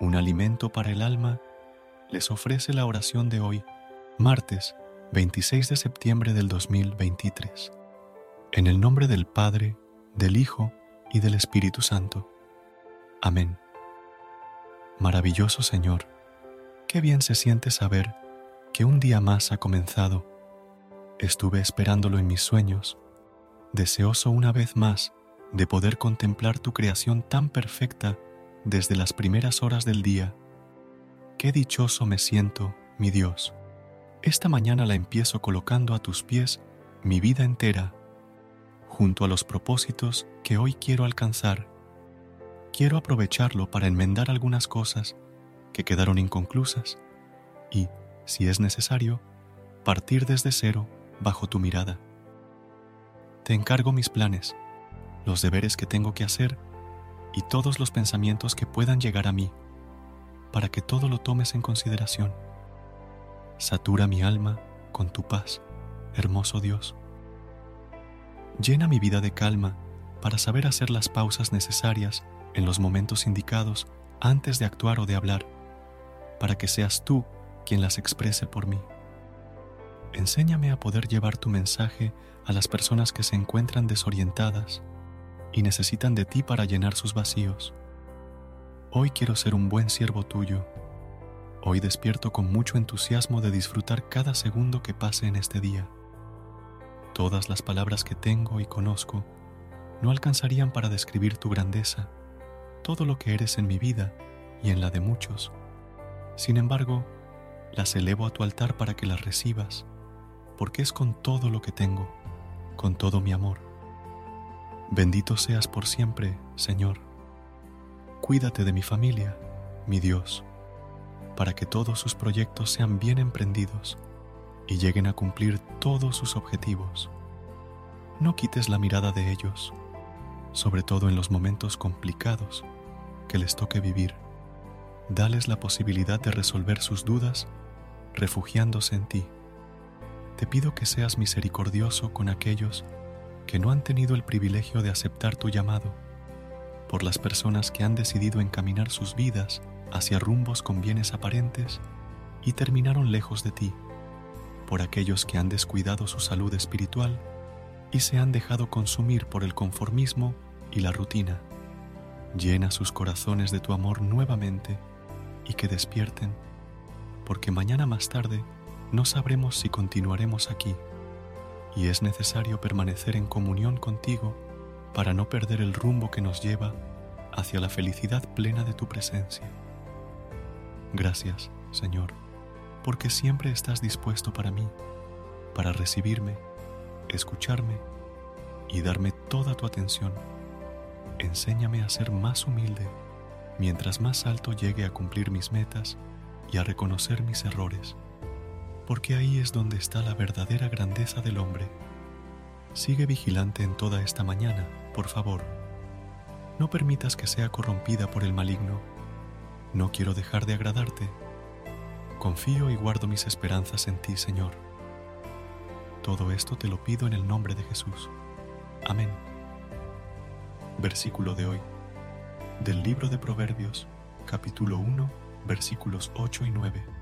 Un alimento para el alma, les ofrece la oración de hoy, martes 26 de septiembre del 2023. En el nombre del Padre, del Hijo y del Espíritu Santo. Amén. Maravilloso Señor, qué bien se siente saber que un día más ha comenzado. Estuve esperándolo en mis sueños, deseoso una vez más de poder contemplar tu creación tan perfecta desde las primeras horas del día. Qué dichoso me siento, mi Dios. Esta mañana la empiezo colocando a tus pies mi vida entera, junto a los propósitos que hoy quiero alcanzar. Quiero aprovecharlo para enmendar algunas cosas que quedaron inconclusas y, si es necesario, partir desde cero bajo tu mirada. Te encargo mis planes, los deberes que tengo que hacer y todos los pensamientos que puedan llegar a mí, para que todo lo tomes en consideración. Satura mi alma con tu paz, hermoso Dios. Llena mi vida de calma para saber hacer las pausas necesarias en los momentos indicados antes de actuar o de hablar, para que seas tú quien las exprese por mí. Enséñame a poder llevar tu mensaje a las personas que se encuentran desorientadas y necesitan de ti para llenar sus vacíos. Hoy quiero ser un buen siervo tuyo. Hoy despierto con mucho entusiasmo de disfrutar cada segundo que pase en este día. Todas las palabras que tengo y conozco no alcanzarían para describir tu grandeza, todo lo que eres en mi vida y en la de muchos. Sin embargo, las elevo a tu altar para que las recibas, porque es con todo lo que tengo, con todo mi amor. Bendito seas por siempre, Señor. Cuídate de mi familia, mi Dios, para que todos sus proyectos sean bien emprendidos y lleguen a cumplir todos sus objetivos. No quites la mirada de ellos, sobre todo en los momentos complicados que les toque vivir. Dales la posibilidad de resolver sus dudas refugiándose en ti. Te pido que seas misericordioso con aquellos que no han tenido el privilegio de aceptar tu llamado, por las personas que han decidido encaminar sus vidas hacia rumbos con bienes aparentes y terminaron lejos de ti, por aquellos que han descuidado su salud espiritual y se han dejado consumir por el conformismo y la rutina. Llena sus corazones de tu amor nuevamente y que despierten, porque mañana más tarde no sabremos si continuaremos aquí y es necesario permanecer en comunión contigo para no perder el rumbo que nos lleva hacia la felicidad plena de tu presencia. Gracias, Señor, porque siempre estás dispuesto para mí, para recibirme, escucharme y darme toda tu atención. Enséñame a ser más humilde mientras más alto llegue a cumplir mis metas y a reconocer mis errores porque ahí es donde está la verdadera grandeza del hombre. Sigue vigilante en toda esta mañana, por favor. No permitas que sea corrompida por el maligno. No quiero dejar de agradarte. Confío y guardo mis esperanzas en ti, Señor. Todo esto te lo pido en el nombre de Jesús. Amén. Versículo de hoy. Del libro de Proverbios, capítulo 1, versículos 8 y 9.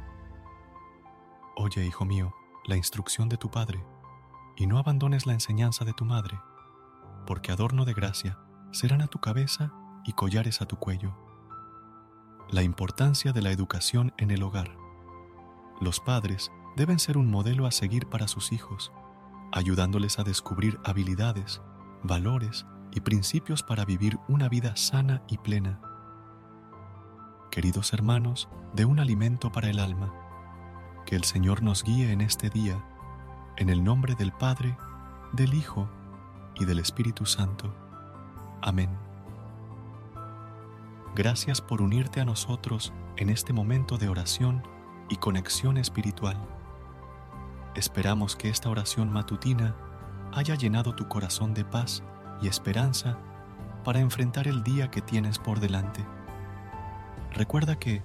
Oye, hijo mío, la instrucción de tu padre, y no abandones la enseñanza de tu madre. porque adorno de gracia serán a tu cabeza y collares a tu cuello. La importancia de la educación en el hogar. Los padres deben ser un modelo a seguir para sus hijos, ayudándoles a descubrir habilidades, valores y principios para vivir una vida sana y plena. Queridos hermanos, de un alimento para el alma, que el Señor nos guíe en este día, en el nombre del Padre, del Hijo y del Espíritu Santo. Amén. Gracias por unirte a nosotros en este momento de oración y conexión espiritual. Esperamos que esta oración matutina haya llenado tu corazón de paz y esperanza para enfrentar el día que tienes por delante. Recuerda que,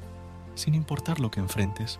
sin importar lo que enfrentes,